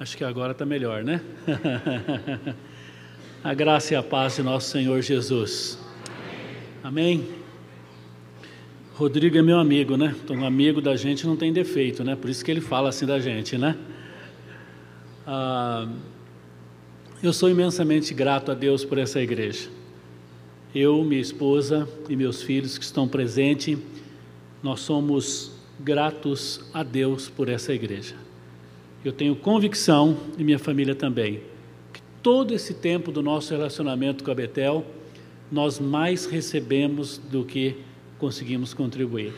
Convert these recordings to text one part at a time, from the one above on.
Acho que agora está melhor, né? a graça e a paz de nosso Senhor Jesus. Amém? Rodrigo é meu amigo, né? Então, amigo da gente não tem defeito, né? Por isso que ele fala assim da gente, né? Ah, eu sou imensamente grato a Deus por essa igreja. Eu, minha esposa e meus filhos que estão presentes, nós somos gratos a Deus por essa igreja. Eu tenho convicção, e minha família também, que todo esse tempo do nosso relacionamento com a Betel, nós mais recebemos do que conseguimos contribuir.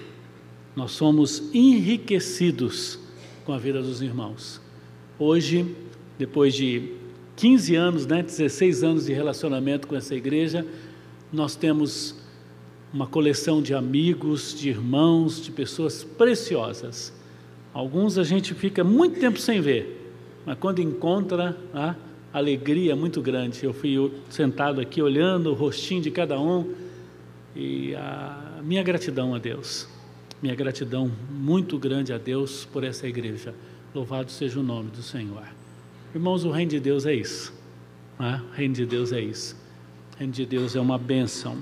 Nós somos enriquecidos com a vida dos irmãos. Hoje, depois de 15 anos, né, 16 anos de relacionamento com essa igreja, nós temos uma coleção de amigos, de irmãos, de pessoas preciosas. Alguns a gente fica muito tempo sem ver, mas quando encontra, a alegria é muito grande. Eu fui sentado aqui olhando o rostinho de cada um e a minha gratidão a Deus, minha gratidão muito grande a Deus por essa igreja. Louvado seja o nome do Senhor. Irmãos, o reino de Deus é isso. Né? O reino de Deus é isso. O reino de Deus é uma bênção.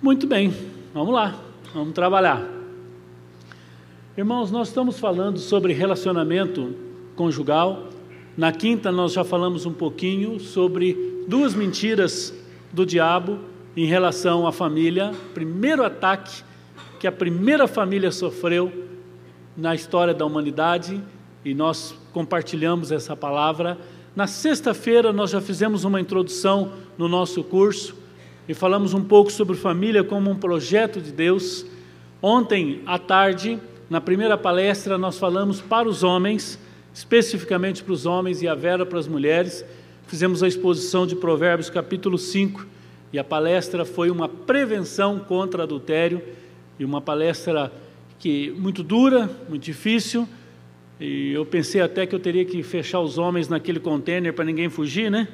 Muito bem, vamos lá, vamos trabalhar. Irmãos, nós estamos falando sobre relacionamento conjugal. Na quinta, nós já falamos um pouquinho sobre duas mentiras do diabo em relação à família. Primeiro ataque que a primeira família sofreu na história da humanidade, e nós compartilhamos essa palavra. Na sexta-feira, nós já fizemos uma introdução no nosso curso e falamos um pouco sobre família como um projeto de Deus. Ontem à tarde, na primeira palestra, nós falamos para os homens, especificamente para os homens e a Vera para as mulheres. Fizemos a exposição de Provérbios capítulo 5 e a palestra foi uma prevenção contra adultério e uma palestra que muito dura, muito difícil. E eu pensei até que eu teria que fechar os homens naquele container para ninguém fugir, né?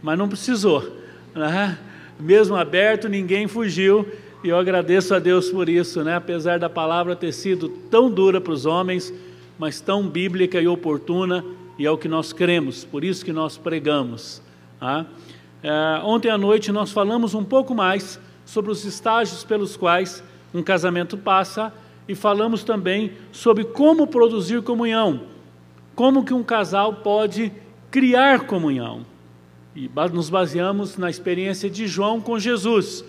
Mas não precisou. Né? mesmo aberto, ninguém fugiu, e eu agradeço a Deus por isso, né? apesar da palavra ter sido tão dura para os homens, mas tão bíblica e oportuna, e é o que nós cremos, por isso que nós pregamos. Tá? É, ontem à noite nós falamos um pouco mais sobre os estágios pelos quais um casamento passa, e falamos também sobre como produzir comunhão, como que um casal pode criar comunhão. E nos baseamos na experiência de João com Jesus.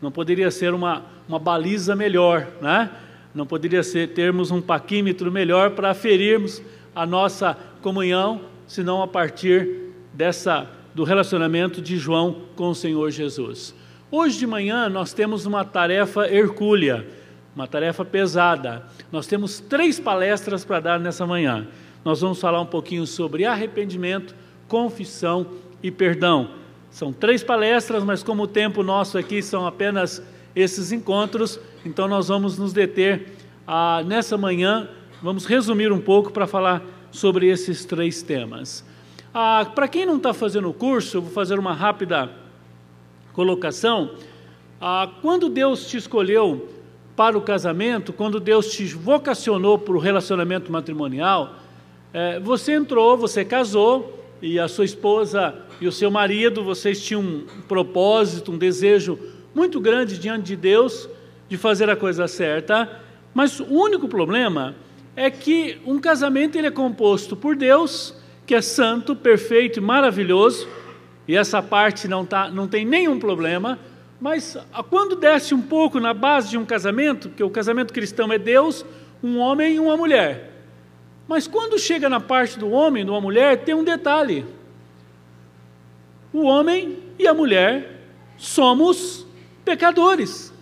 Não poderia ser uma, uma baliza melhor, né? Não poderia ser termos um paquímetro melhor para aferirmos a nossa comunhão, senão a partir dessa do relacionamento de João com o Senhor Jesus. Hoje de manhã nós temos uma tarefa hercúlea, uma tarefa pesada. Nós temos três palestras para dar nessa manhã. Nós vamos falar um pouquinho sobre arrependimento, confissão e perdão. São três palestras, mas como o tempo nosso aqui são apenas esses encontros, então nós vamos nos deter ah, nessa manhã, vamos resumir um pouco para falar sobre esses três temas. Ah, para quem não está fazendo o curso, eu vou fazer uma rápida colocação. Ah, quando Deus te escolheu para o casamento, quando Deus te vocacionou para o relacionamento matrimonial, é, você entrou, você casou, e a sua esposa e o seu marido, vocês tinham um propósito, um desejo muito grande diante de Deus de fazer a coisa certa, mas o único problema é que um casamento ele é composto por Deus, que é santo, perfeito e maravilhoso, e essa parte não, tá, não tem nenhum problema, mas quando desce um pouco na base de um casamento, que o casamento cristão é Deus, um homem e uma mulher. Mas quando chega na parte do homem, de uma mulher, tem um detalhe. O homem e a mulher somos pecadores.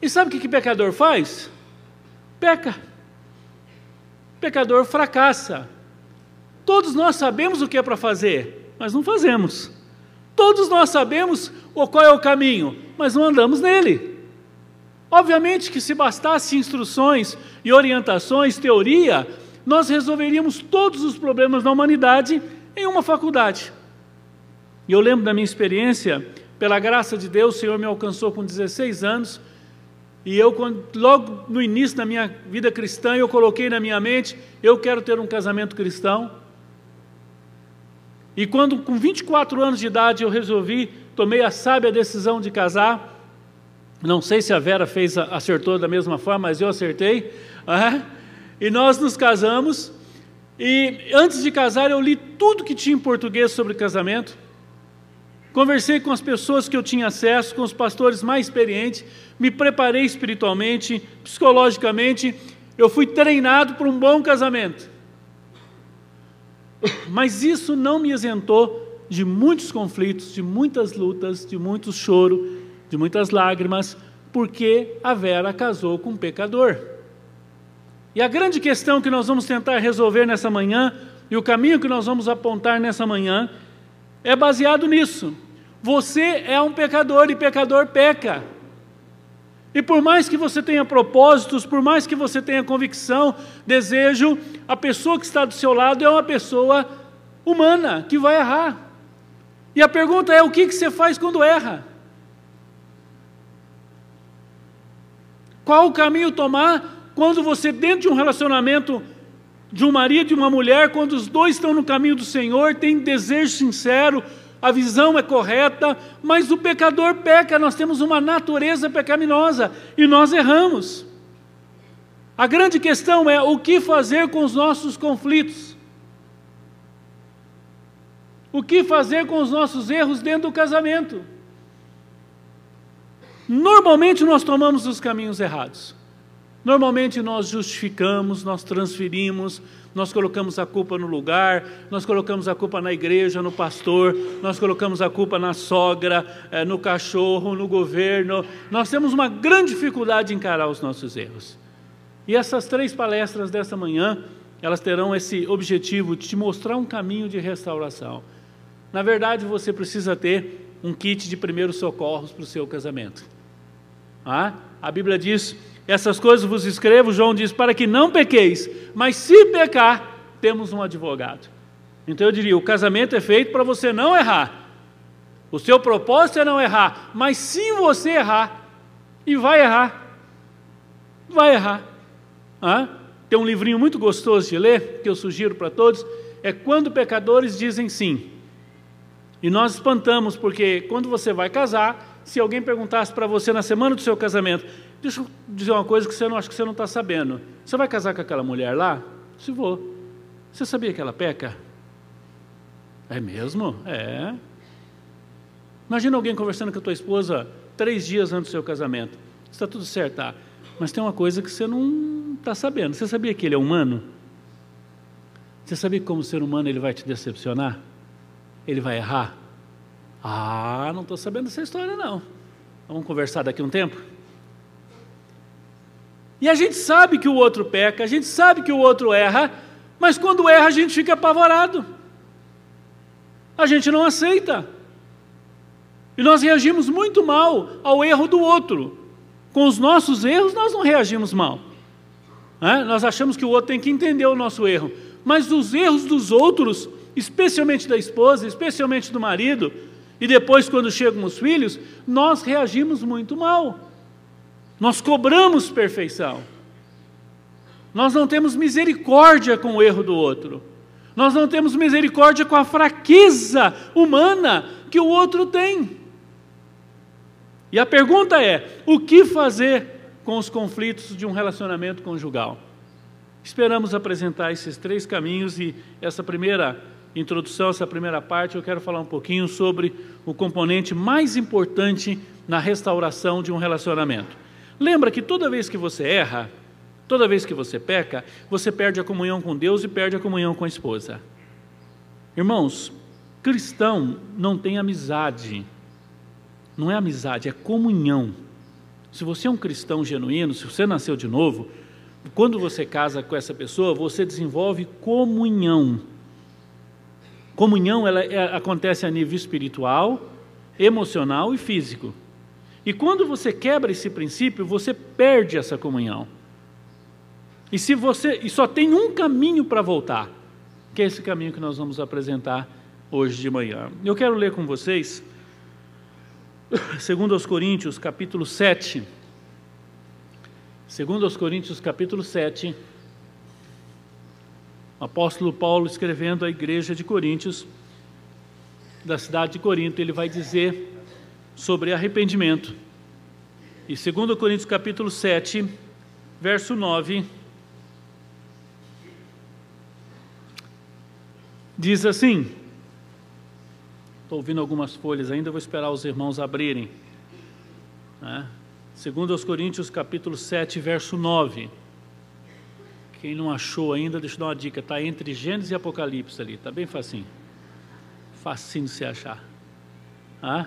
E sabe o que, que pecador faz? Peca. Pecador fracassa. Todos nós sabemos o que é para fazer, mas não fazemos. Todos nós sabemos qual é o caminho, mas não andamos nele. Obviamente que se bastasse instruções e orientações, teoria, nós resolveríamos todos os problemas da humanidade em uma faculdade. E eu lembro da minha experiência, pela graça de Deus, o Senhor me alcançou com 16 anos, E eu, logo no início da minha vida cristã, eu coloquei na minha mente: eu quero ter um casamento cristão. E quando, com 24 anos de idade, eu resolvi, tomei a sábia decisão de casar. Não sei se a Vera fez, acertou da mesma forma, mas eu acertei. É? E nós nos casamos. E antes de casar, eu li tudo que tinha em português sobre casamento. Conversei com as pessoas que eu tinha acesso, com os pastores mais experientes, me preparei espiritualmente, psicologicamente, eu fui treinado para um bom casamento. Mas isso não me isentou de muitos conflitos, de muitas lutas, de muito choro, de muitas lágrimas, porque a Vera casou com um pecador. E a grande questão que nós vamos tentar resolver nessa manhã, e o caminho que nós vamos apontar nessa manhã, é baseado nisso. Você é um pecador e pecador peca. E por mais que você tenha propósitos, por mais que você tenha convicção, desejo, a pessoa que está do seu lado é uma pessoa humana que vai errar. E a pergunta é: o que, você faz quando erra? Qual o caminho tomar quando você, dentro de um relacionamento de um marido e uma mulher, quando os dois estão no caminho do Senhor, tem desejo sincero, a visão é correta, mas o pecador peca, nós temos uma natureza pecaminosa e nós erramos. A grande questão é o que fazer com os nossos conflitos. O que fazer com os nossos erros dentro do casamento? Normalmente nós tomamos os caminhos errados. Normalmente nós justificamos, nós transferimos, nós colocamos a culpa no lugar, nós colocamos a culpa na igreja, no pastor, nós colocamos a culpa na sogra, eh, no cachorro, no governo. Nós temos uma grande dificuldade de encarar os nossos erros. E essas três palestras dessa manhã, elas terão esse objetivo de te mostrar um caminho de restauração. Na verdade, você precisa ter um kit de primeiros socorros para o seu casamento. Ah? A Bíblia diz essas coisas vos escrevo, João diz, para que não pequeis, mas se pecar, temos um advogado. Então eu diria: o casamento é feito para você não errar. O seu propósito é não errar, mas se você errar, e vai errar, vai errar. Ah? Tem um livrinho muito gostoso de ler, que eu sugiro para todos, é Quando Pecadores Dizem Sim. E nós espantamos, porque quando você vai casar, se alguém perguntasse para você na semana do seu casamento, Deixa eu dizer uma coisa que você não acho que você não está sabendo. Você vai casar com aquela mulher lá? Se vou. Você sabia que ela peca? É mesmo? É. Imagina alguém conversando com a tua esposa três dias antes do seu casamento. Está tudo certo, tá? Mas tem uma coisa que você não está sabendo. Você sabia que ele é humano? Você sabia que como ser humano ele vai te decepcionar? Ele vai errar? Ah, não estou sabendo dessa história não. Vamos conversar daqui um tempo? E a gente sabe que o outro peca, a gente sabe que o outro erra, mas quando erra a gente fica apavorado. A gente não aceita. E nós reagimos muito mal ao erro do outro. Com os nossos erros, nós não reagimos mal. É? Nós achamos que o outro tem que entender o nosso erro. Mas os erros dos outros, especialmente da esposa, especialmente do marido, e depois, quando chegam os filhos, nós reagimos muito mal. Nós cobramos perfeição. Nós não temos misericórdia com o erro do outro. Nós não temos misericórdia com a fraqueza humana que o outro tem. E a pergunta é: o que fazer com os conflitos de um relacionamento conjugal? Esperamos apresentar esses três caminhos e essa primeira introdução, essa primeira parte, eu quero falar um pouquinho sobre o componente mais importante na restauração de um relacionamento. Lembra que toda vez que você erra, toda vez que você peca, você perde a comunhão com Deus e perde a comunhão com a esposa. Irmãos, cristão não tem amizade. Não é amizade, é comunhão. Se você é um cristão genuíno, se você nasceu de novo, quando você casa com essa pessoa, você desenvolve comunhão. Comunhão ela é, acontece a nível espiritual, emocional e físico. E quando você quebra esse princípio, você perde essa comunhão. E se você e só tem um caminho para voltar, que é esse caminho que nós vamos apresentar hoje de manhã. Eu quero ler com vocês segundo aos Coríntios, capítulo 7. Segundo aos Coríntios capítulo 7, o apóstolo Paulo escrevendo à igreja de Coríntios, da cidade de Corinto, ele vai dizer sobre arrependimento. E segundo Coríntios capítulo 7, verso 9, diz assim: Estou ouvindo algumas folhas ainda, vou esperar os irmãos abrirem. Né? Segundo aos Coríntios, capítulo 7, verso 9. Quem não achou ainda, deixa eu dar uma dica, está entre Gênesis e Apocalipse ali, está bem facinho. Facinho de se achar. Ah?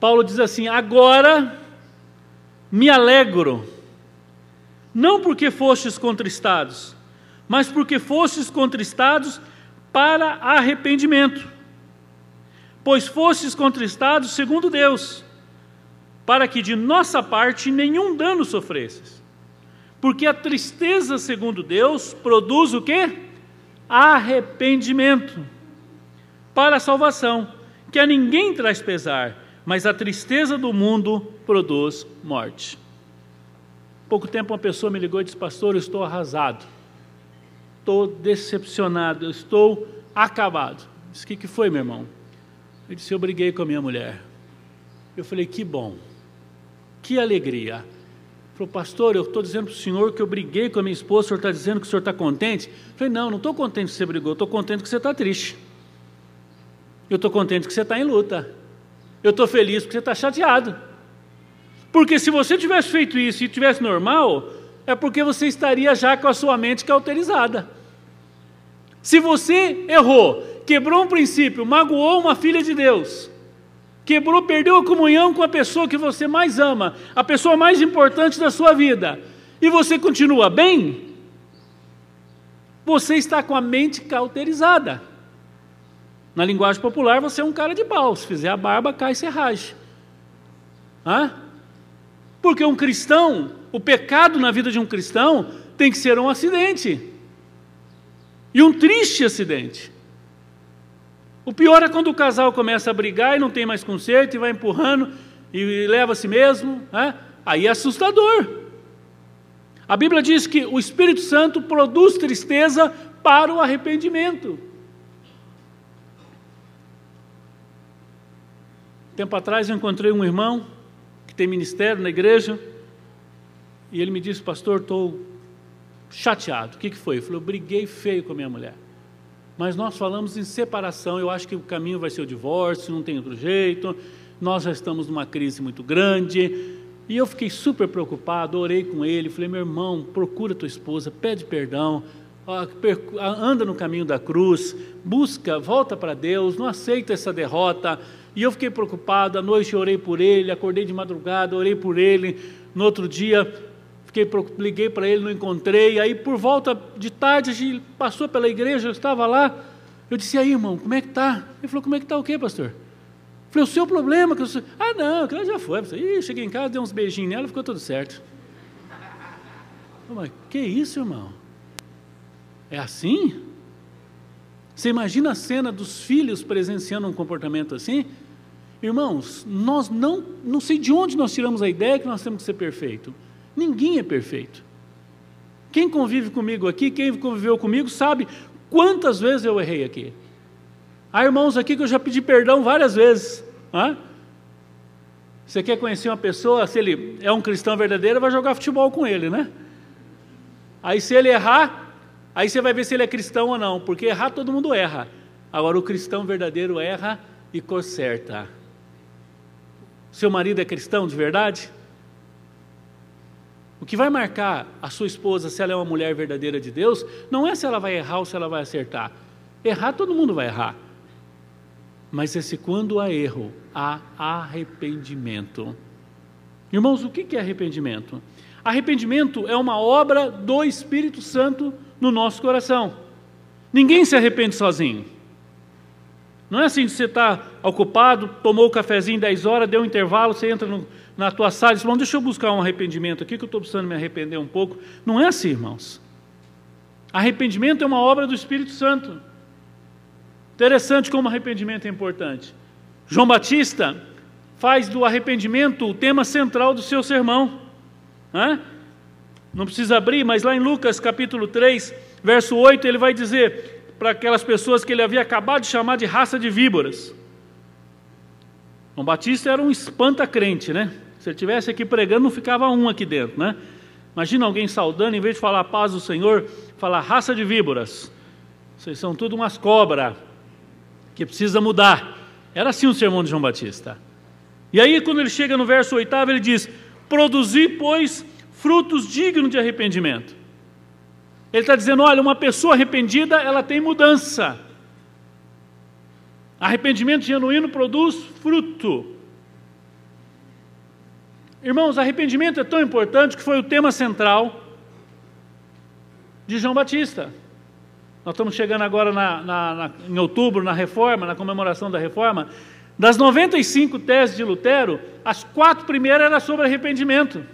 Paulo diz assim: Agora me alegro, não porque fostes contristados, mas porque fostes contristados para arrependimento. Pois fostes contristados segundo Deus, para que de nossa parte nenhum dano sofresses. Porque a tristeza segundo Deus produz o quê? Arrependimento para a salvação, que a ninguém traz pesar, mas a tristeza do mundo produz morte. Pouco tempo uma pessoa me ligou e disse: Pastor, eu estou arrasado estou decepcionado, eu estou acabado. Disse, o que, que foi, meu irmão? Ele disse, eu briguei com a minha mulher. Eu falei, que bom, que alegria. Ele falou, pastor, eu estou dizendo para o senhor que eu briguei com a minha esposa, o senhor está dizendo que o senhor está contente? Eu falei, não, não estou contente que você brigou, estou contente que você está triste. Eu estou contente que você está em luta. Eu estou feliz porque você está chateado. Porque se você tivesse feito isso e tivesse normal, é porque você estaria já com a sua mente cauterizada. Se você errou, quebrou um princípio, magoou uma filha de Deus, quebrou, perdeu a comunhão com a pessoa que você mais ama, a pessoa mais importante da sua vida, e você continua bem, você está com a mente cauterizada. Na linguagem popular, você é um cara de pau. Se fizer a barba, cai serragem. Hã? Porque um cristão, o pecado na vida de um cristão tem que ser um acidente. E um triste acidente. O pior é quando o casal começa a brigar e não tem mais conserto e vai empurrando e leva a si mesmo. Né? Aí é assustador. A Bíblia diz que o Espírito Santo produz tristeza para o arrependimento. Tempo atrás eu encontrei um irmão que tem ministério na igreja e ele me disse, pastor, estou chateado. O que, que foi? Eu falei, eu briguei feio com a minha mulher. Mas nós falamos em separação, eu acho que o caminho vai ser o divórcio, não tem outro jeito, nós já estamos numa crise muito grande. E eu fiquei super preocupado, orei com ele, falei, meu irmão, procura tua esposa, pede perdão, anda no caminho da cruz, busca, volta para Deus, não aceita essa derrota. E eu fiquei preocupado, à noite eu orei por ele, acordei de madrugada, orei por ele. No outro dia Fiquei, liguei para ele, não encontrei. Aí, por volta de tarde, a gente passou pela igreja, eu estava lá. Eu disse, aí, irmão, como é que está? Ele falou, como é que está o quê, pastor? Eu falei, o seu problema. Que eu... Ah, não, aquilo já foi. Ih, cheguei em casa, dei uns beijinhos nela, ficou tudo certo. Mas que isso, irmão? É assim? Você imagina a cena dos filhos presenciando um comportamento assim? Irmãos, nós não, não sei de onde nós tiramos a ideia que nós temos que ser perfeito. Ninguém é perfeito. Quem convive comigo aqui, quem conviveu comigo, sabe quantas vezes eu errei aqui. Há irmãos aqui que eu já pedi perdão várias vezes. Hã? Você quer conhecer uma pessoa, se ele é um cristão verdadeiro, vai jogar futebol com ele, né? Aí se ele errar, aí você vai ver se ele é cristão ou não, porque errar todo mundo erra. Agora o cristão verdadeiro erra e conserta. Seu marido é cristão de verdade? O que vai marcar a sua esposa se ela é uma mulher verdadeira de Deus, não é se ela vai errar ou se ela vai acertar. Errar, todo mundo vai errar. Mas é se quando há erro, há arrependimento. Irmãos, o que é arrependimento? Arrependimento é uma obra do Espírito Santo no nosso coração. Ninguém se arrepende sozinho. Não é assim que você está ocupado, tomou o cafezinho 10 horas, deu um intervalo, você entra no, na tua sala e diz, deixa eu buscar um arrependimento aqui, que eu estou precisando me arrepender um pouco. Não é assim, irmãos. Arrependimento é uma obra do Espírito Santo. Interessante como arrependimento é importante. João Batista faz do arrependimento o tema central do seu sermão. Hã? Não precisa abrir, mas lá em Lucas capítulo 3, verso 8, ele vai dizer para aquelas pessoas que ele havia acabado de chamar de raça de víboras. João Batista era um espanta-crente, né? Se ele estivesse aqui pregando, não ficava um aqui dentro, né? Imagina alguém saudando, em vez de falar paz do Senhor, falar raça de víboras. Vocês são tudo umas cobras que precisa mudar. Era assim o sermão de João Batista. E aí, quando ele chega no verso oitavo, ele diz: Produzi, pois, frutos dignos de arrependimento. Ele está dizendo: olha, uma pessoa arrependida, ela tem mudança. Arrependimento genuíno produz fruto. Irmãos, arrependimento é tão importante que foi o tema central de João Batista. Nós estamos chegando agora na, na, na, em outubro, na reforma, na comemoração da reforma. Das 95 teses de Lutero, as quatro primeiras eram sobre arrependimento.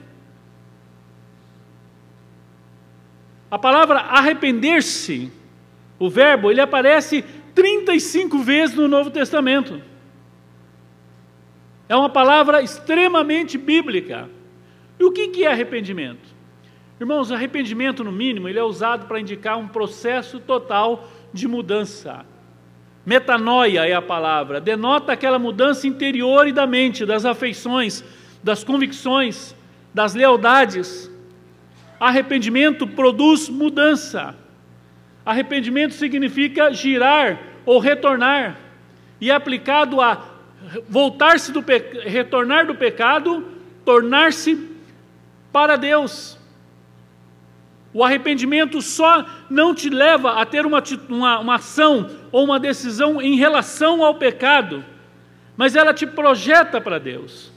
A palavra arrepender-se, o verbo, ele aparece 35 vezes no Novo Testamento. É uma palavra extremamente bíblica. E o que é arrependimento? Irmãos, arrependimento, no mínimo, ele é usado para indicar um processo total de mudança. Metanoia é a palavra, denota aquela mudança interior e da mente, das afeições, das convicções, das lealdades. Arrependimento produz mudança. Arrependimento significa girar ou retornar, e é aplicado a voltar-se do retornar do pecado, tornar-se para Deus. O arrependimento só não te leva a ter uma, uma, uma ação ou uma decisão em relação ao pecado, mas ela te projeta para Deus.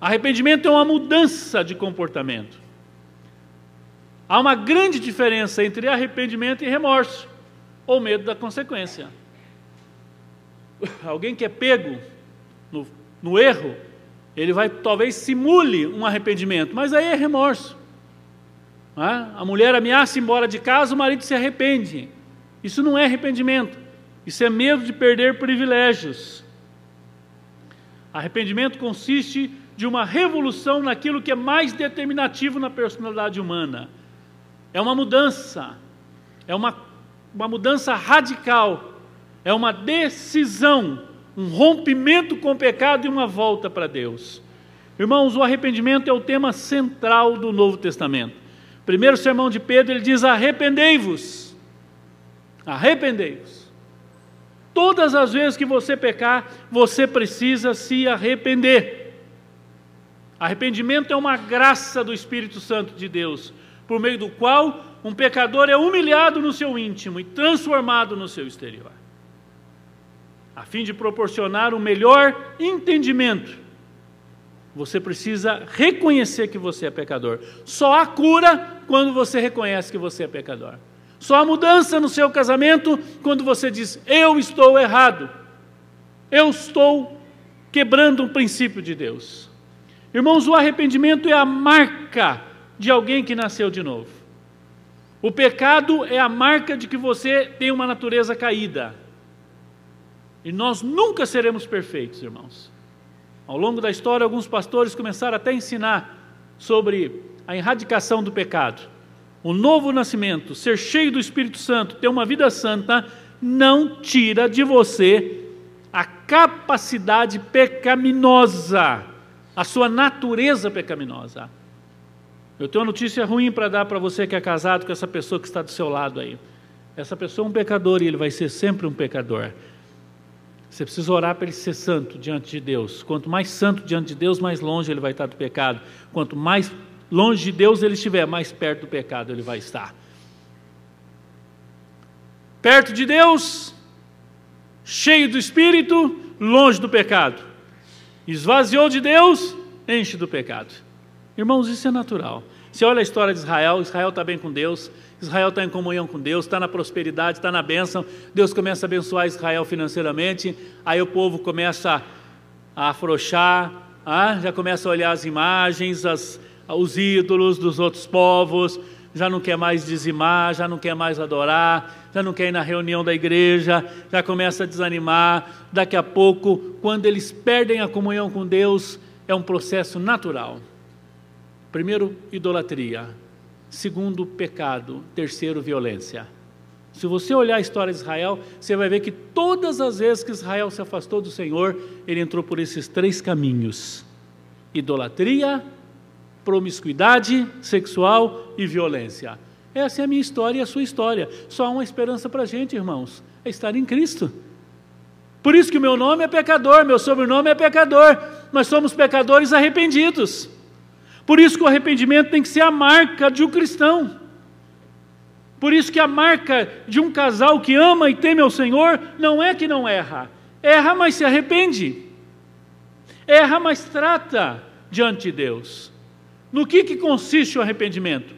Arrependimento é uma mudança de comportamento. Há uma grande diferença entre arrependimento e remorso, ou medo da consequência. Alguém que é pego no, no erro, ele vai talvez simule um arrependimento, mas aí é remorso. É? A mulher ameaça ir embora de casa, o marido se arrepende. Isso não é arrependimento, isso é medo de perder privilégios. Arrependimento consiste de uma revolução naquilo que é mais determinativo na personalidade humana. É uma mudança, é uma, uma mudança radical, é uma decisão, um rompimento com o pecado e uma volta para Deus. Irmãos, o arrependimento é o tema central do Novo Testamento. Primeiro sermão de Pedro, ele diz: arrependei-vos. Arrependei-vos. Todas as vezes que você pecar, você precisa se arrepender. Arrependimento é uma graça do Espírito Santo de Deus, por meio do qual um pecador é humilhado no seu íntimo e transformado no seu exterior, a fim de proporcionar um melhor entendimento. Você precisa reconhecer que você é pecador. Só há cura quando você reconhece que você é pecador. Só há mudança no seu casamento quando você diz: Eu estou errado. Eu estou quebrando um princípio de Deus. Irmãos, o arrependimento é a marca de alguém que nasceu de novo. O pecado é a marca de que você tem uma natureza caída. E nós nunca seremos perfeitos, irmãos. Ao longo da história, alguns pastores começaram até a ensinar sobre a erradicação do pecado. O novo nascimento, ser cheio do Espírito Santo, ter uma vida santa, não tira de você a capacidade pecaminosa a sua natureza pecaminosa. Eu tenho uma notícia ruim para dar para você que é casado com essa pessoa que está do seu lado aí. Essa pessoa é um pecador e ele vai ser sempre um pecador. Você precisa orar para ele ser santo diante de Deus. Quanto mais santo diante de Deus, mais longe ele vai estar do pecado. Quanto mais longe de Deus ele estiver, mais perto do pecado ele vai estar. Perto de Deus, cheio do Espírito, longe do pecado. Esvaziou de Deus, enche do pecado. Irmãos, isso é natural. Você olha a história de Israel, Israel está bem com Deus, Israel está em comunhão com Deus, está na prosperidade, está na bênção. Deus começa a abençoar Israel financeiramente, aí o povo começa a afrouxar, ah, já começa a olhar as imagens, as, os ídolos dos outros povos, já não quer mais dizimar, já não quer mais adorar, já não quer ir na reunião da igreja, já começa a desanimar. Daqui a pouco, quando eles perdem a comunhão com Deus, é um processo natural. Primeiro, idolatria. Segundo, pecado. Terceiro, violência. Se você olhar a história de Israel, você vai ver que todas as vezes que Israel se afastou do Senhor, ele entrou por esses três caminhos: idolatria, promiscuidade sexual e violência. Essa é a minha história e a sua história. Só há uma esperança para a gente, irmãos: é estar em Cristo. Por isso que o meu nome é pecador, meu sobrenome é pecador. Nós somos pecadores arrependidos. Por isso que o arrependimento tem que ser a marca de um cristão. Por isso que a marca de um casal que ama e teme ao Senhor não é que não erra. Erra, mas se arrepende. Erra, mas trata diante de Deus. No que, que consiste o arrependimento?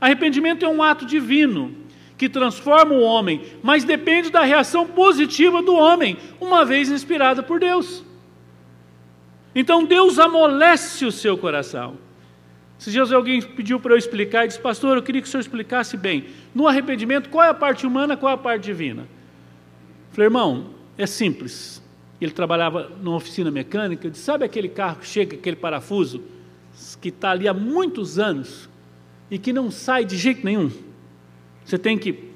Arrependimento é um ato divino que transforma o homem, mas depende da reação positiva do homem, uma vez inspirada por Deus. Então Deus amolece o seu coração. Esses dias alguém pediu para eu explicar e disse, pastor, eu queria que o senhor explicasse bem. No arrependimento, qual é a parte humana, qual é a parte divina? falei, irmão, é simples. Ele trabalhava numa oficina mecânica, eu disse, sabe aquele carro que chega, aquele parafuso, que está ali há muitos anos e que não sai de jeito nenhum? Você tem que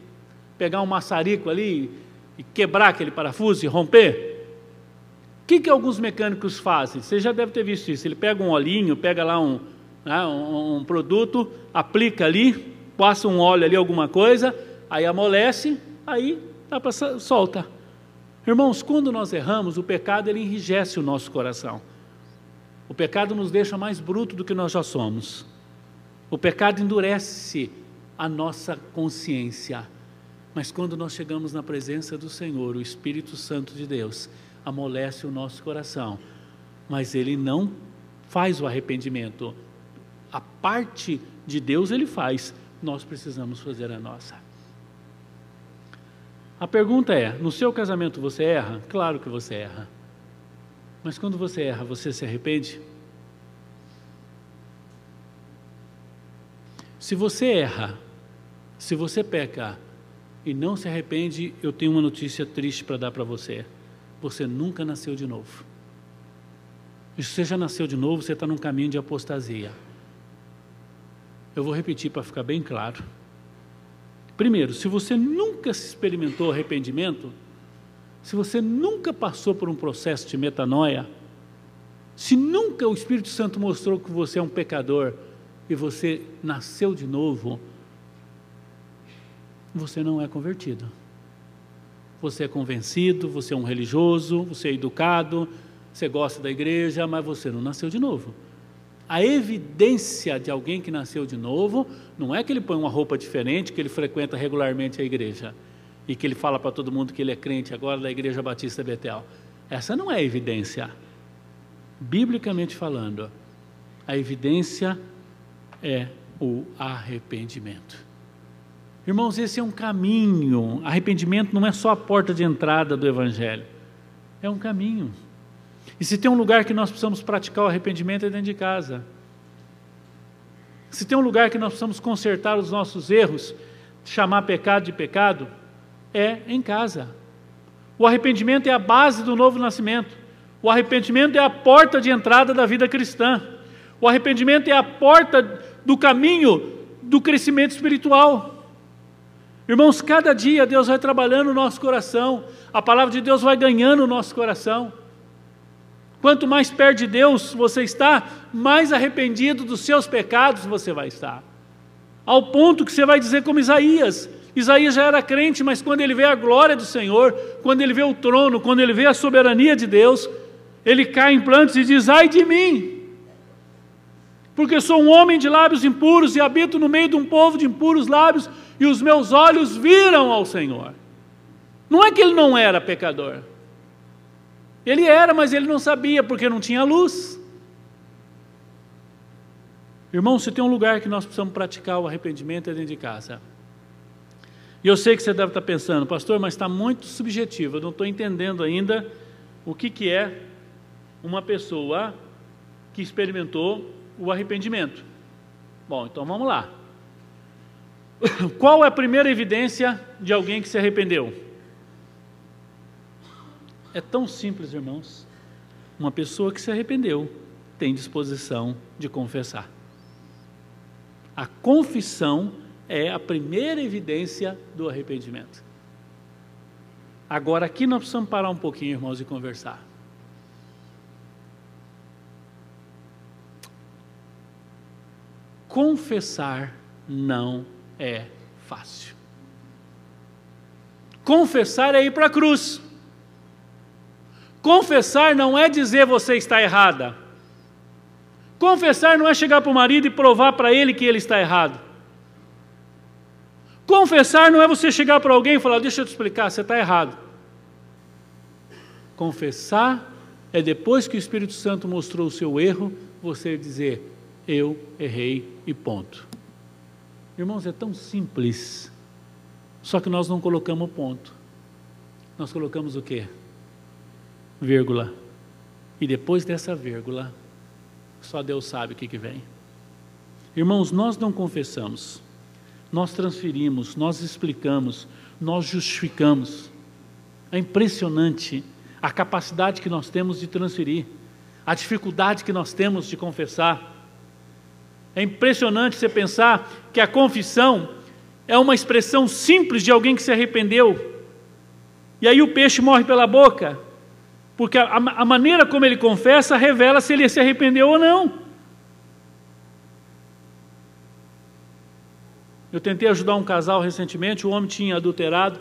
pegar um maçarico ali e quebrar aquele parafuso e romper? O que, que alguns mecânicos fazem? Você já deve ter visto isso. Ele pega um olhinho, pega lá um, né, um, um produto, aplica ali, passa um óleo ali, alguma coisa, aí amolece, aí dá para solta. Irmãos, quando nós erramos, o pecado ele enrijece o nosso coração. O pecado nos deixa mais bruto do que nós já somos. O pecado endurece a nossa consciência. Mas quando nós chegamos na presença do Senhor, o Espírito Santo de Deus amolece o nosso coração. Mas ele não faz o arrependimento, a parte de Deus ele faz, nós precisamos fazer a nossa. A pergunta é: no seu casamento você erra? Claro que você erra. Mas quando você erra, você se arrepende? Se você erra, se você peca e não se arrepende, eu tenho uma notícia triste para dar para você. Você nunca nasceu de novo. E se você já nasceu de novo, você está num caminho de apostasia. Eu vou repetir para ficar bem claro. Primeiro, se você nunca experimentou arrependimento, se você nunca passou por um processo de metanoia, se nunca o Espírito Santo mostrou que você é um pecador e você nasceu de novo, você não é convertido. Você é convencido, você é um religioso, você é educado, você gosta da igreja, mas você não nasceu de novo. A evidência de alguém que nasceu de novo não é que ele põe uma roupa diferente, que ele frequenta regularmente a igreja e que ele fala para todo mundo que ele é crente agora da Igreja Batista Betel. Essa não é evidência. Biblicamente falando, a evidência é o arrependimento. Irmãos, esse é um caminho. Arrependimento não é só a porta de entrada do Evangelho, é um caminho. E se tem um lugar que nós precisamos praticar o arrependimento é dentro de casa. Se tem um lugar que nós precisamos consertar os nossos erros, chamar pecado de pecado, é em casa. O arrependimento é a base do novo nascimento. O arrependimento é a porta de entrada da vida cristã. O arrependimento é a porta do caminho do crescimento espiritual. Irmãos, cada dia Deus vai trabalhando o nosso coração, a palavra de Deus vai ganhando o nosso coração. Quanto mais perto de Deus você está, mais arrependido dos seus pecados você vai estar. Ao ponto que você vai dizer como Isaías: Isaías já era crente, mas quando ele vê a glória do Senhor, quando ele vê o trono, quando ele vê a soberania de Deus, ele cai em plantos e diz: Ai de mim, porque sou um homem de lábios impuros e habito no meio de um povo de impuros lábios, e os meus olhos viram ao Senhor. Não é que ele não era pecador, ele era, mas ele não sabia porque não tinha luz. Irmão, se tem um lugar que nós precisamos praticar o arrependimento é dentro de casa. E eu sei que você deve estar pensando, pastor, mas está muito subjetivo, eu não estou entendendo ainda o que, que é uma pessoa que experimentou o arrependimento. Bom, então vamos lá. Qual é a primeira evidência de alguém que se arrependeu? É tão simples, irmãos. Uma pessoa que se arrependeu tem disposição de confessar. A confissão é a primeira evidência do arrependimento. Agora, aqui nós precisamos parar um pouquinho, irmãos, e conversar. Confessar não é fácil. Confessar é ir para a cruz. Confessar não é dizer você está errada. Confessar não é chegar para o marido e provar para ele que ele está errado. Confessar não é você chegar para alguém e falar: Deixa eu te explicar, você está errado. Confessar é depois que o Espírito Santo mostrou o seu erro, você dizer: Eu errei e ponto. Irmãos, é tão simples, só que nós não colocamos ponto. Nós colocamos o quê? Vírgula. E depois dessa vírgula, só Deus sabe o que, que vem. Irmãos, nós não confessamos, nós transferimos, nós explicamos, nós justificamos. É impressionante a capacidade que nós temos de transferir, a dificuldade que nós temos de confessar. É impressionante você pensar que a confissão é uma expressão simples de alguém que se arrependeu. E aí o peixe morre pela boca, porque a, a maneira como ele confessa revela se ele se arrependeu ou não. Eu tentei ajudar um casal recentemente, o homem tinha adulterado,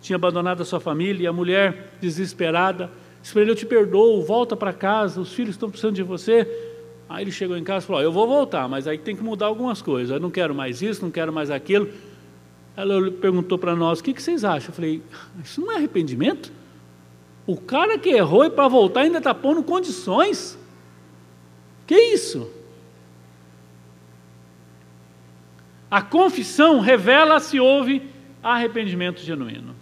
tinha abandonado a sua família, e a mulher desesperada, disse ele, eu te perdoo, volta para casa, os filhos estão precisando de você. Aí ele chegou em casa e falou: Eu vou voltar, mas aí tem que mudar algumas coisas. Eu não quero mais isso, não quero mais aquilo. Ela perguntou para nós: O que vocês acham? Eu falei: Isso não é arrependimento? O cara que errou e para voltar ainda está pondo condições. Que isso? A confissão revela se houve arrependimento genuíno.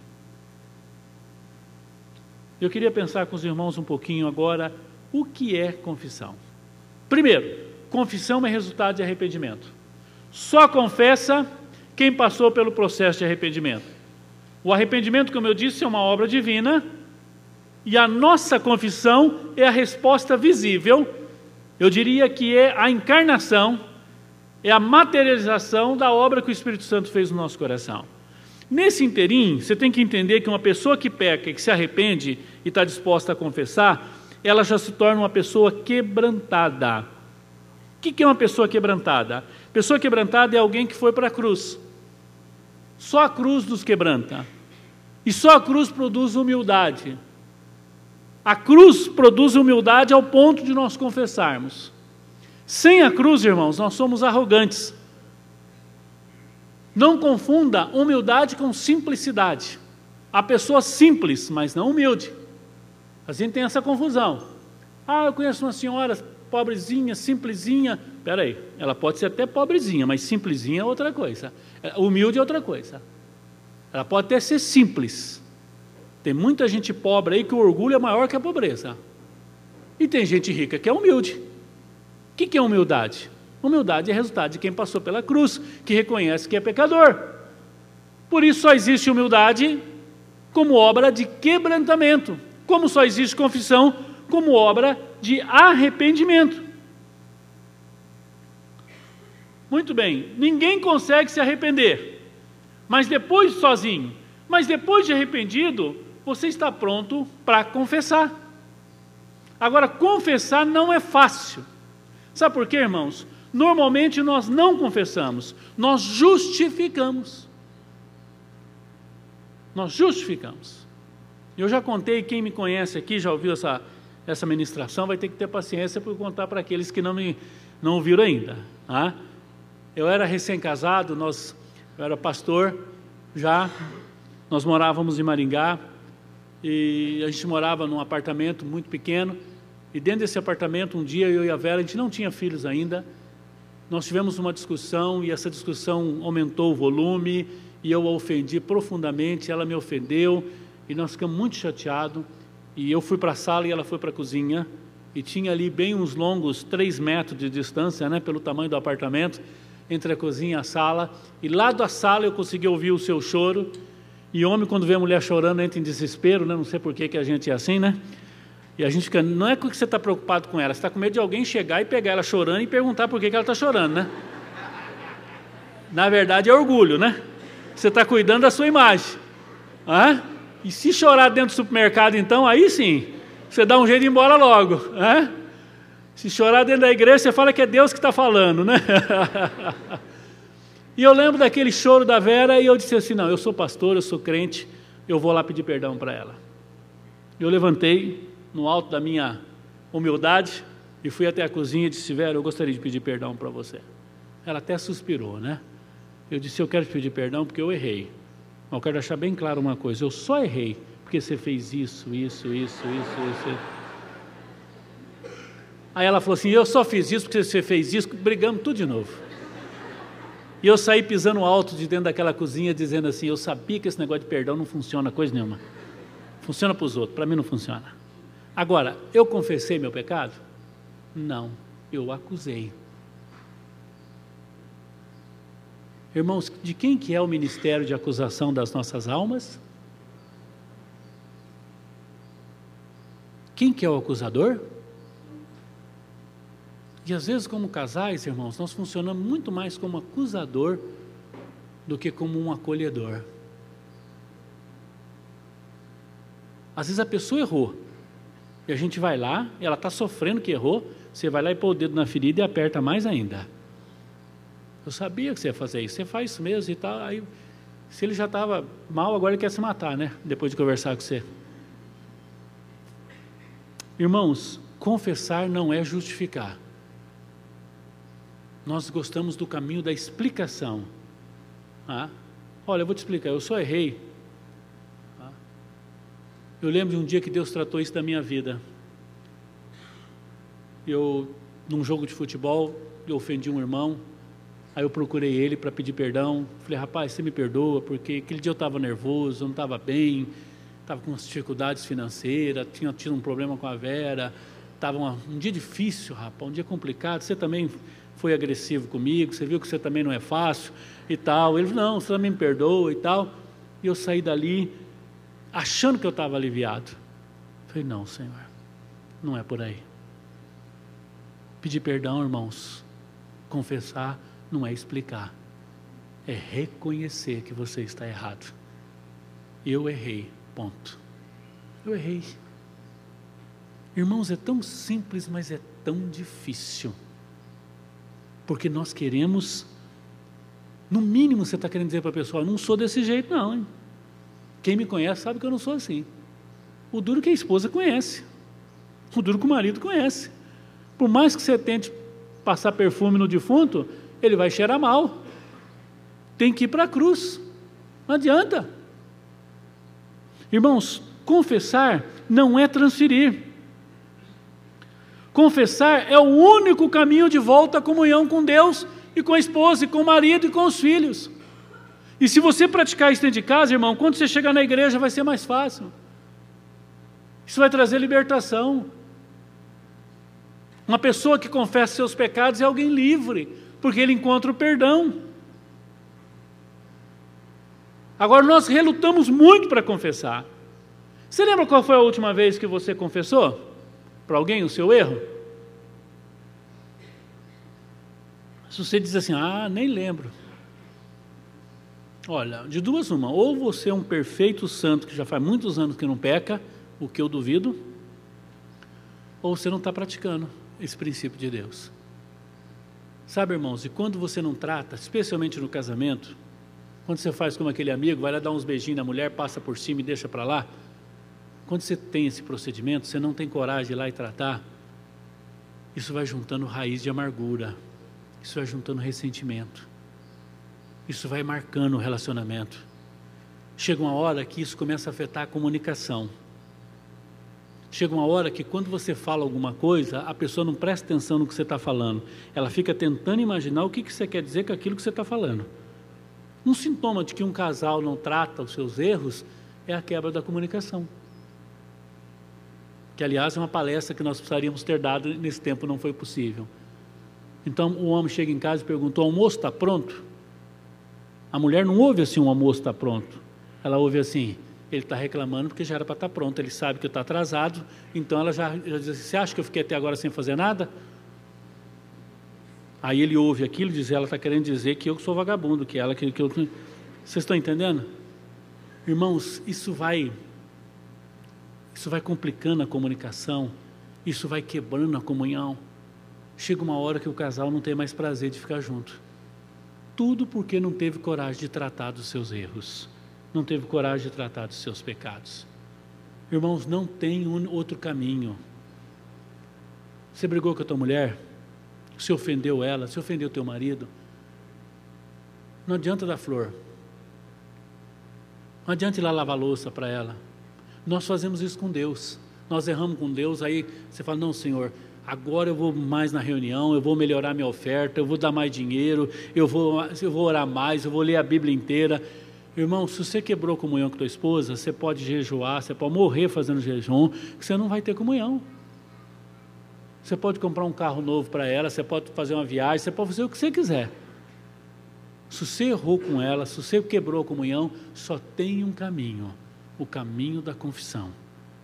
Eu queria pensar com os irmãos um pouquinho agora o que é confissão. Primeiro, confissão é resultado de arrependimento. Só confessa quem passou pelo processo de arrependimento. O arrependimento, como eu disse, é uma obra divina e a nossa confissão é a resposta visível, eu diria que é a encarnação, é a materialização da obra que o Espírito Santo fez no nosso coração. Nesse interim, você tem que entender que uma pessoa que peca e que se arrepende e está disposta a confessar, ela já se torna uma pessoa quebrantada. O que é uma pessoa quebrantada? Pessoa quebrantada é alguém que foi para a cruz. Só a cruz nos quebranta. E só a cruz produz humildade. A cruz produz humildade ao ponto de nós confessarmos. Sem a cruz, irmãos, nós somos arrogantes. Não confunda humildade com simplicidade. A pessoa simples, mas não humilde. A gente tem essa confusão. Ah, eu conheço uma senhora pobrezinha, simplesinha. Espera aí, ela pode ser até pobrezinha, mas simplesinha é outra coisa. É, humilde é outra coisa. Ela pode até ser simples. Tem muita gente pobre aí que o orgulho é maior que a pobreza. E tem gente rica que é humilde. O que é humildade? Humildade é resultado de quem passou pela cruz, que reconhece que é pecador. Por isso só existe humildade como obra de quebrantamento como só existe confissão como obra de arrependimento. Muito bem, ninguém consegue se arrepender, mas depois sozinho, mas depois de arrependido, você está pronto para confessar. Agora, confessar não é fácil. Sabe por quê, irmãos? Normalmente nós não confessamos, nós justificamos. Nós justificamos. Eu já contei, quem me conhece aqui, já ouviu essa, essa ministração, vai ter que ter paciência para contar para aqueles que não me não ouviram ainda. Tá? Eu era recém-casado, nós, eu era pastor já, nós morávamos em Maringá e a gente morava num apartamento muito pequeno e dentro desse apartamento, um dia eu e a Vera, a gente não tinha filhos ainda, nós tivemos uma discussão e essa discussão aumentou o volume e eu a ofendi profundamente, ela me ofendeu, e nós ficamos muito chateados. E eu fui para a sala e ela foi para a cozinha. E tinha ali bem uns longos três metros de distância, né, pelo tamanho do apartamento. entre a cozinha e a sala, e lá da sala eu consegui ouvir o seu choro. E homem, quando vê a mulher chorando, entra em desespero, né? não sei por que, que a gente é assim, né? E a gente fica, não é porque você está preocupado com ela, você está com medo de alguém chegar e pegar ela chorando e perguntar por que, que ela está chorando, né? Na verdade é orgulho, né? Você está cuidando da sua imagem. Ah? E se chorar dentro do supermercado, então, aí sim, você dá um jeito de ir embora logo. Ah? Se chorar dentro da igreja, você fala que é Deus que está falando, né? e eu lembro daquele choro da Vera e eu disse assim: não, eu sou pastor, eu sou crente, eu vou lá pedir perdão para ela. Eu levantei no alto da minha humildade e fui até a cozinha e disse: Vera, eu gostaria de pedir perdão para você. Ela até suspirou, né? Eu disse: Eu quero te pedir perdão porque eu errei. Mas eu quero deixar bem claro uma coisa: eu só errei porque você fez isso, isso, isso, isso, isso. Aí ela falou assim: Eu só fiz isso porque você fez isso, brigamos tudo de novo. E eu saí pisando alto de dentro daquela cozinha, dizendo assim: Eu sabia que esse negócio de perdão não funciona coisa nenhuma. Funciona para os outros, para mim não funciona. Agora, eu confessei meu pecado? Não, eu acusei. Irmãos, de quem que é o ministério de acusação das nossas almas? Quem que é o acusador? E às vezes, como casais, irmãos, nós funcionamos muito mais como acusador do que como um acolhedor. Às vezes a pessoa errou, e a gente vai lá, ela está sofrendo que errou, você vai lá e põe o dedo na ferida e aperta mais ainda. Eu sabia que você ia fazer isso, você faz isso mesmo e tal. Aí, se ele já estava mal, agora ele quer se matar, né? Depois de conversar com você. Irmãos, confessar não é justificar. Nós gostamos do caminho da explicação. Ah, olha, eu vou te explicar, eu só errei. Eu lembro de um dia que Deus tratou isso da minha vida. Eu, num jogo de futebol, eu ofendi um irmão, Aí eu procurei ele para pedir perdão. Falei, rapaz, você me perdoa, porque aquele dia eu estava nervoso, eu não estava bem, estava com dificuldades financeiras, tinha tido um problema com a Vera, estava um dia difícil, rapaz, um dia complicado. Você também foi agressivo comigo, você viu que você também não é fácil e tal. Ele não, você também me perdoa e tal. E eu saí dali achando que eu estava aliviado. Falei, não, Senhor, não é por aí. Pedir perdão, irmãos, confessar não é explicar, é reconhecer que você está errado. Eu errei, ponto. Eu errei. Irmãos, é tão simples, mas é tão difícil. Porque nós queremos, no mínimo você está querendo dizer para a pessoa, não sou desse jeito não. Hein? Quem me conhece sabe que eu não sou assim. O duro que a esposa conhece. O duro que o marido conhece. Por mais que você tente passar perfume no defunto, ele vai cheirar mal. Tem que ir para a cruz. Não adianta. Irmãos, confessar não é transferir. Confessar é o único caminho de volta à comunhão com Deus e com a esposa, e com o marido e com os filhos. E se você praticar isso dentro de casa, irmão, quando você chegar na igreja vai ser mais fácil. Isso vai trazer libertação. Uma pessoa que confessa seus pecados é alguém livre, porque ele encontra o perdão. Agora, nós relutamos muito para confessar. Você lembra qual foi a última vez que você confessou para alguém o seu erro? Se você diz assim, ah, nem lembro. Olha, de duas uma, ou você é um perfeito santo que já faz muitos anos que não peca, o que eu duvido, ou você não está praticando esse princípio de Deus. Sabe, irmãos, e quando você não trata, especialmente no casamento, quando você faz como aquele amigo, vai lá dar uns beijinhos na mulher, passa por cima e deixa para lá. Quando você tem esse procedimento, você não tem coragem de ir lá e tratar, isso vai juntando raiz de amargura, isso vai juntando ressentimento, isso vai marcando o relacionamento. Chega uma hora que isso começa a afetar a comunicação. Chega uma hora que quando você fala alguma coisa, a pessoa não presta atenção no que você está falando. Ela fica tentando imaginar o que, que você quer dizer com aquilo que você está falando. Um sintoma de que um casal não trata os seus erros é a quebra da comunicação. Que, aliás, é uma palestra que nós precisaríamos ter dado nesse tempo, não foi possível. Então o homem chega em casa e pergunta: o almoço está pronto? A mulher não ouve assim: o almoço está pronto. Ela ouve assim: ele está reclamando porque já era para estar tá pronto, ele sabe que está atrasado, então ela já, já diz assim: você acha que eu fiquei até agora sem fazer nada? Aí ele ouve aquilo e diz: ela está querendo dizer que eu sou vagabundo, que ela, que, que eu. Vocês estão entendendo? Irmãos, isso vai. Isso vai complicando a comunicação, isso vai quebrando a comunhão. Chega uma hora que o casal não tem mais prazer de ficar junto. Tudo porque não teve coragem de tratar dos seus erros, não teve coragem de tratar dos seus pecados. Irmãos, não tem um outro caminho. Você brigou com a tua mulher? Você ofendeu ela? Você ofendeu teu marido? Não adianta dar flor. Não adianta ir lá lavar louça para ela. Nós fazemos isso com Deus. Nós erramos com Deus, aí você fala: Não, Senhor, agora eu vou mais na reunião, eu vou melhorar minha oferta, eu vou dar mais dinheiro, eu vou, eu vou orar mais, eu vou ler a Bíblia inteira. Irmão, se você quebrou comunhão com tua esposa, você pode jejuar, você pode morrer fazendo jejum, que você não vai ter comunhão. Você pode comprar um carro novo para ela, você pode fazer uma viagem, você pode fazer o que você quiser. Se você errou com ela, se você quebrou a comunhão, só tem um caminho: o caminho da confissão.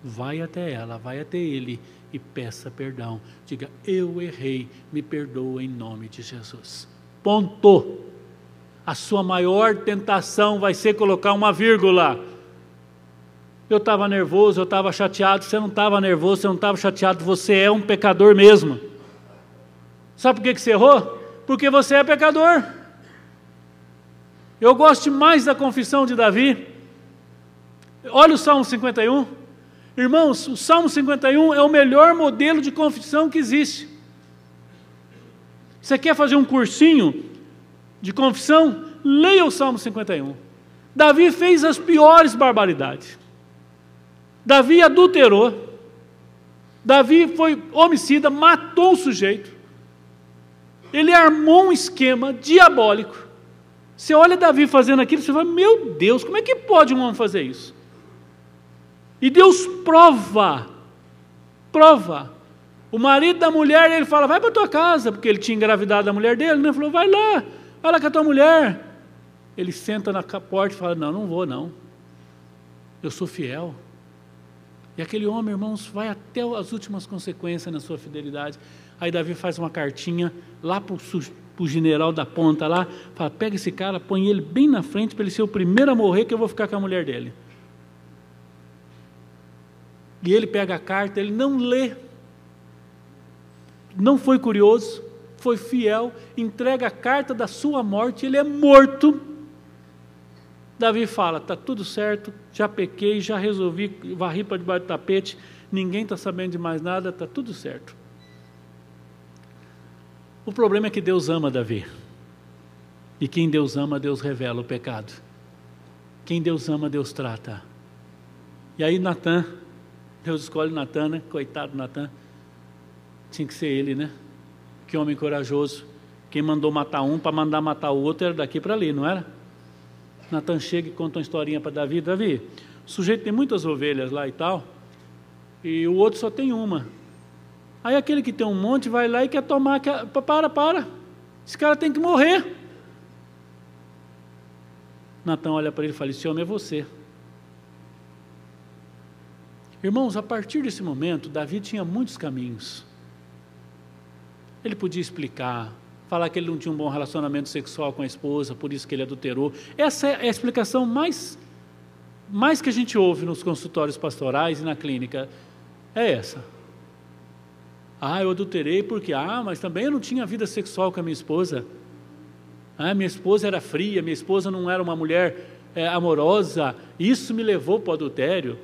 Vai até ela, vai até ele e peça perdão. Diga: Eu errei, me perdoa em nome de Jesus. Ponto. A sua maior tentação vai ser colocar uma vírgula. Eu estava nervoso, eu estava chateado. Você não estava nervoso, você não estava chateado. Você é um pecador mesmo. Sabe por que, que você errou? Porque você é pecador. Eu gosto mais da confissão de Davi. Olha o Salmo 51. Irmãos, o Salmo 51 é o melhor modelo de confissão que existe. Você quer fazer um cursinho de confissão? Leia o Salmo 51. Davi fez as piores barbaridades. Davi adulterou. Davi foi homicida, matou o sujeito. Ele armou um esquema diabólico. Você olha Davi fazendo aquilo, você fala: Meu Deus, como é que pode um homem fazer isso? E Deus prova, prova. O marido da mulher, ele fala, vai para tua casa, porque ele tinha engravidado a mulher dele, né? Ele falou, vai lá, vai lá com a tua mulher. Ele senta na porta e fala, não, não vou não. Eu sou fiel. E aquele homem, irmãos, vai até as últimas consequências na sua fidelidade. Aí Davi faz uma cartinha lá para o general da ponta lá, fala, pega esse cara, põe ele bem na frente para ele ser o primeiro a morrer, que eu vou ficar com a mulher dele. E ele pega a carta, ele não lê, não foi curioso, foi fiel, entrega a carta da sua morte, ele é morto. Davi fala: está tudo certo, já pequei, já resolvi, varri para debaixo do tapete, ninguém está sabendo de mais nada, está tudo certo. O problema é que Deus ama Davi. E quem Deus ama, Deus revela o pecado. Quem Deus ama, Deus trata. E aí Natan Deus escolhe Natan, né? Coitado Natan. Tinha que ser ele, né? Que homem corajoso. Quem mandou matar um para mandar matar o outro era daqui para ali, não era? Natan chega e conta uma historinha para Davi. Davi, o sujeito tem muitas ovelhas lá e tal, e o outro só tem uma. Aí aquele que tem um monte vai lá e quer tomar. Quer, para, para. Esse cara tem que morrer. Natan olha para ele e fala: Esse homem é você. Irmãos, a partir desse momento, Davi tinha muitos caminhos. Ele podia explicar, falar que ele não tinha um bom relacionamento sexual com a esposa, por isso que ele adulterou. Essa é a explicação mais, mais que a gente ouve nos consultórios pastorais e na clínica. É essa. Ah, eu adulterei porque, ah, mas também eu não tinha vida sexual com a minha esposa. Ah, minha esposa era fria, minha esposa não era uma mulher é, amorosa, isso me levou para o adultério.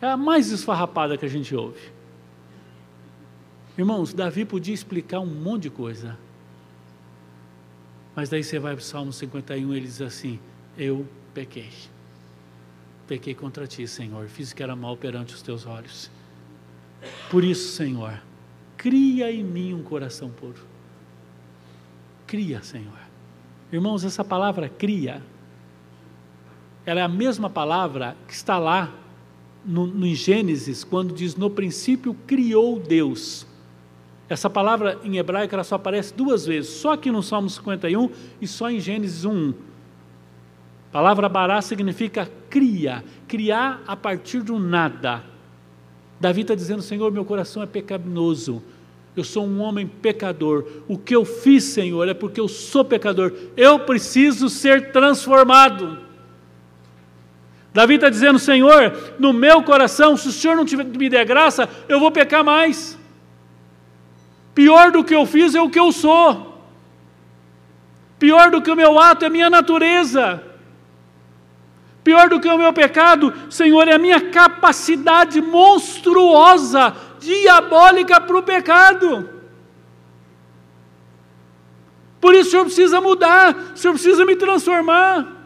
É a mais esfarrapada que a gente ouve. Irmãos, Davi podia explicar um monte de coisa. Mas daí você vai para o Salmo 51 ele diz assim: Eu pequei. Pequei contra ti, Senhor. Fiz o que era mal perante os teus olhos. Por isso, Senhor, cria em mim um coração puro. Cria, Senhor. Irmãos, essa palavra cria, ela é a mesma palavra que está lá no, no Gênesis, quando diz: No princípio criou Deus. Essa palavra em hebraico ela só aparece duas vezes, só aqui no Salmo 51 e só em Gênesis 1. A palavra bará significa cria, criar a partir do nada. Davi está dizendo: Senhor, meu coração é pecaminoso, eu sou um homem pecador. O que eu fiz, Senhor, é porque eu sou pecador. Eu preciso ser transformado. Davi está dizendo: Senhor, no meu coração, se o Senhor não me der graça, eu vou pecar mais. Pior do que eu fiz é o que eu sou. Pior do que o meu ato é a minha natureza. Pior do que o meu pecado, Senhor, é a minha capacidade monstruosa, diabólica para o pecado. Por isso o Senhor precisa mudar, o Senhor precisa me transformar.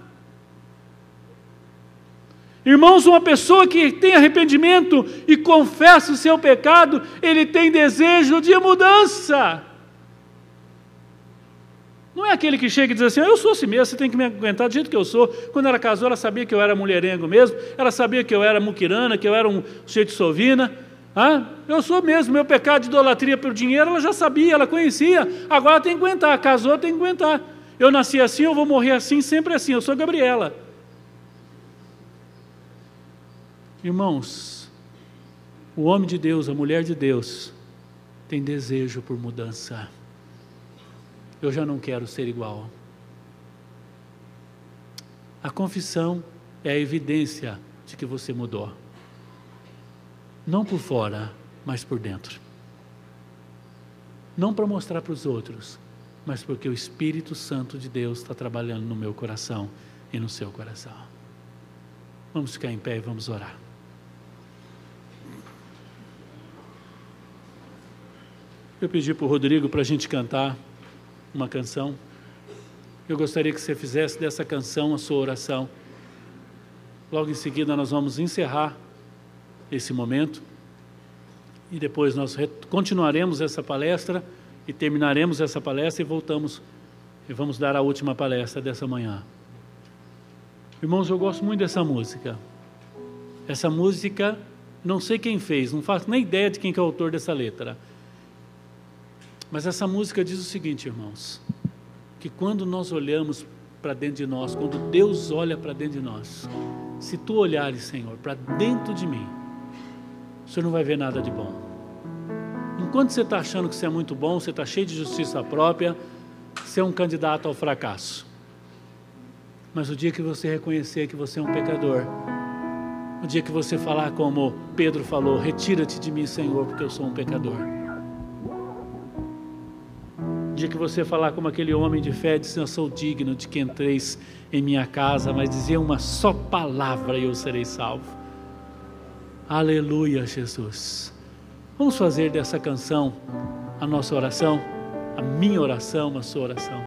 Irmãos, uma pessoa que tem arrependimento e confessa o seu pecado, ele tem desejo de mudança. Não é aquele que chega e diz assim: Eu sou assim mesmo, você tem que me aguentar do jeito que eu sou. Quando ela casou, ela sabia que eu era mulherengo mesmo, ela sabia que eu era muquirana, que eu era um jeito sovina. Ah, eu sou mesmo, meu pecado de idolatria pelo dinheiro, ela já sabia, ela conhecia. Agora tem que aguentar, casou, tem que aguentar. Eu nasci assim, eu vou morrer assim, sempre assim. Eu sou Gabriela. Irmãos, o homem de Deus, a mulher de Deus, tem desejo por mudança. Eu já não quero ser igual. A confissão é a evidência de que você mudou. Não por fora, mas por dentro. Não para mostrar para os outros, mas porque o Espírito Santo de Deus está trabalhando no meu coração e no seu coração. Vamos ficar em pé e vamos orar. Eu pedi para o Rodrigo para a gente cantar uma canção. Eu gostaria que você fizesse dessa canção a sua oração. Logo em seguida, nós vamos encerrar esse momento e depois nós continuaremos essa palestra e terminaremos essa palestra e voltamos e vamos dar a última palestra dessa manhã. Irmãos, eu gosto muito dessa música. Essa música, não sei quem fez, não faço nem ideia de quem é o autor dessa letra. Mas essa música diz o seguinte, irmãos: que quando nós olhamos para dentro de nós, quando Deus olha para dentro de nós, se tu olhares, Senhor, para dentro de mim, o Senhor não vai ver nada de bom. Enquanto você está achando que você é muito bom, você está cheio de justiça própria, você é um candidato ao fracasso. Mas o dia que você reconhecer que você é um pecador, o dia que você falar como Pedro falou: Retira-te de mim, Senhor, porque eu sou um pecador dia que você falar como aquele homem de fé, disse: Eu sou digno de que entreis em minha casa, mas dizer uma só palavra e eu serei salvo. Aleluia, Jesus. Vamos fazer dessa canção a nossa oração, a minha oração, a sua oração.